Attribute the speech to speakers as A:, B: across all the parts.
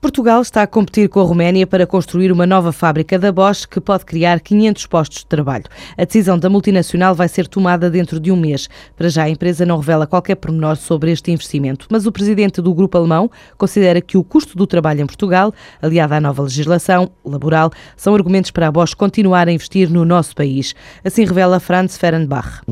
A: Portugal está a competir com a Roménia para construir uma nova fábrica da Bosch que pode criar 500 postos de trabalho. A decisão da multinacional vai ser tomada dentro de um mês. Para já, a empresa não revela qualquer pormenor sobre este investimento, mas o presidente do grupo alemão considera que o custo do trabalho em Portugal, aliado à nova legislação laboral, são argumentos para a Bosch continuar a investir no nosso país. Assim revela Franz Fehrenbach.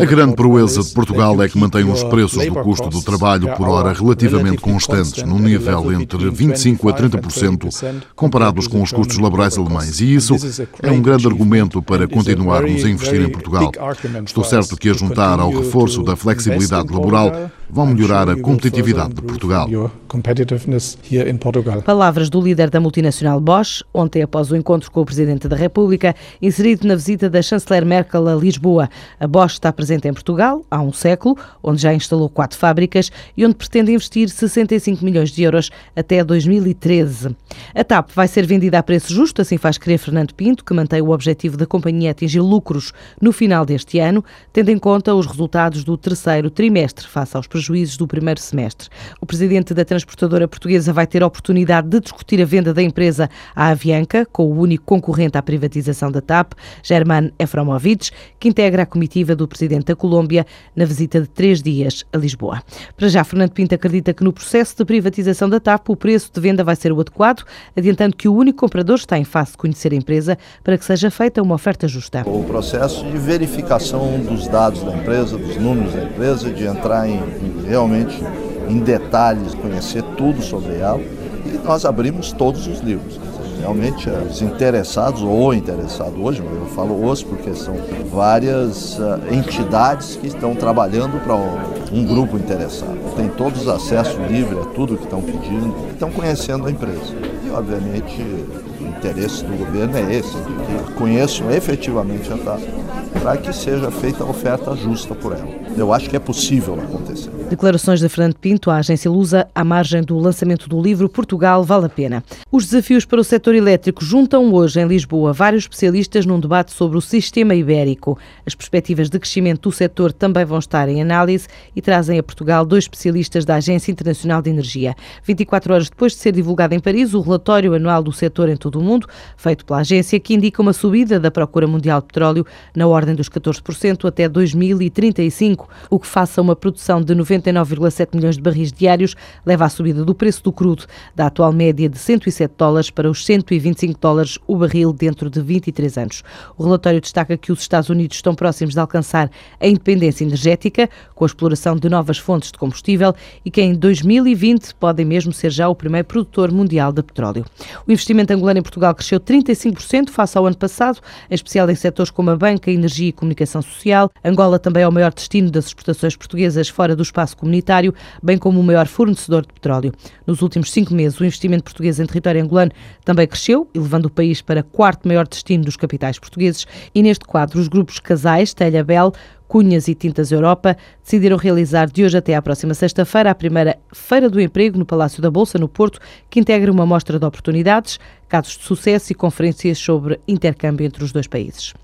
B: A grande proeza de Portugal é que mantém os preços do custo do trabalho por hora relativamente constantes num nível entre 25% a 30%, comparados com os custos laborais alemães. E isso é um grande argumento para continuarmos a investir em Portugal. Estou certo que, a juntar ao reforço da flexibilidade laboral, vão melhorar a competitividade de Portugal.
A: Palavras do líder da multinacional Bosch, ontem após o encontro com o Presidente da República, inserido na visita da chanceler Merkel a Lisboa. A Bosch está presente em Portugal há um século, onde já instalou quatro fábricas e onde pretende investir 65 milhões de euros até 2013. A TAP vai ser vendida a preço justo, assim faz crer Fernando Pinto, que mantém o objetivo da companhia atingir lucros no final deste ano, tendo em conta os resultados do terceiro trimestre, face aos prejuízos do primeiro semestre. O presidente da transportadora portuguesa vai ter a oportunidade de discutir a venda da empresa à Avianca, com o único concorrente à privatização da TAP, German Efromovic, que integra a comitiva do presidente da Colômbia na visita de três dias a Lisboa. Para já, Fernando Pinto acredita que no processo de privatização da TAP o preço de venda vai ser o adequado, adiantando que o único comprador está em fase de conhecer a empresa para que seja feita uma oferta justa.
C: O processo de verificação dos dados da empresa, dos números da empresa, de entrar em realmente em detalhes, conhecer tudo sobre ela. E nós abrimos todos os livros. Realmente, os interessados, ou interessado hoje, eu falo os porque são várias uh, entidades que estão trabalhando para um, grupo interessado. Tem todos os acessos livre a tudo que estão pedindo, estão conhecendo a empresa. E, obviamente, o interesse do governo é esse, que conheçam efetivamente a TAP, para que seja feita a oferta justa por ela. Eu acho que é possível acontecer.
A: Declarações de Fernando Pinto à agência Lusa à margem do lançamento do livro Portugal Vale a Pena. Os desafios para o setor elétrico juntam hoje em Lisboa vários especialistas num debate sobre o sistema ibérico. As perspectivas de crescimento do setor também vão estar em análise e trazem a Portugal dois especialistas da Agência Internacional de Energia. 24 horas depois de ser divulgado em Paris o relatório anual do setor em todo o mundo, feito pela agência, que indica uma subida da procura mundial de petróleo na ordem dos 14% até 2035, o que faça uma produção de 90 99,7 milhões de barris diários, leva à subida do preço do crudo da atual média de 107 dólares para os 125 dólares o barril dentro de 23 anos. O relatório destaca que os Estados Unidos estão próximos de alcançar a independência energética com a exploração de novas fontes de combustível e que em 2020 podem mesmo ser já o primeiro produtor mundial de petróleo. O investimento angolano em Portugal cresceu 35% face ao ano passado, em especial em setores como a banca, energia e comunicação social. Angola também é o maior destino das exportações portuguesas fora do espaço comunitário, bem como o maior fornecedor de petróleo. Nos últimos cinco meses, o investimento português em território angolano também cresceu, elevando o país para quarto maior destino dos capitais portugueses. E neste quadro, os grupos Casais, Telha Bel, Cunhas e Tintas Europa decidiram realizar de hoje até à próxima sexta-feira a primeira Feira do Emprego no Palácio da Bolsa, no Porto, que integra uma mostra de oportunidades, casos de sucesso e conferências sobre intercâmbio entre os dois países.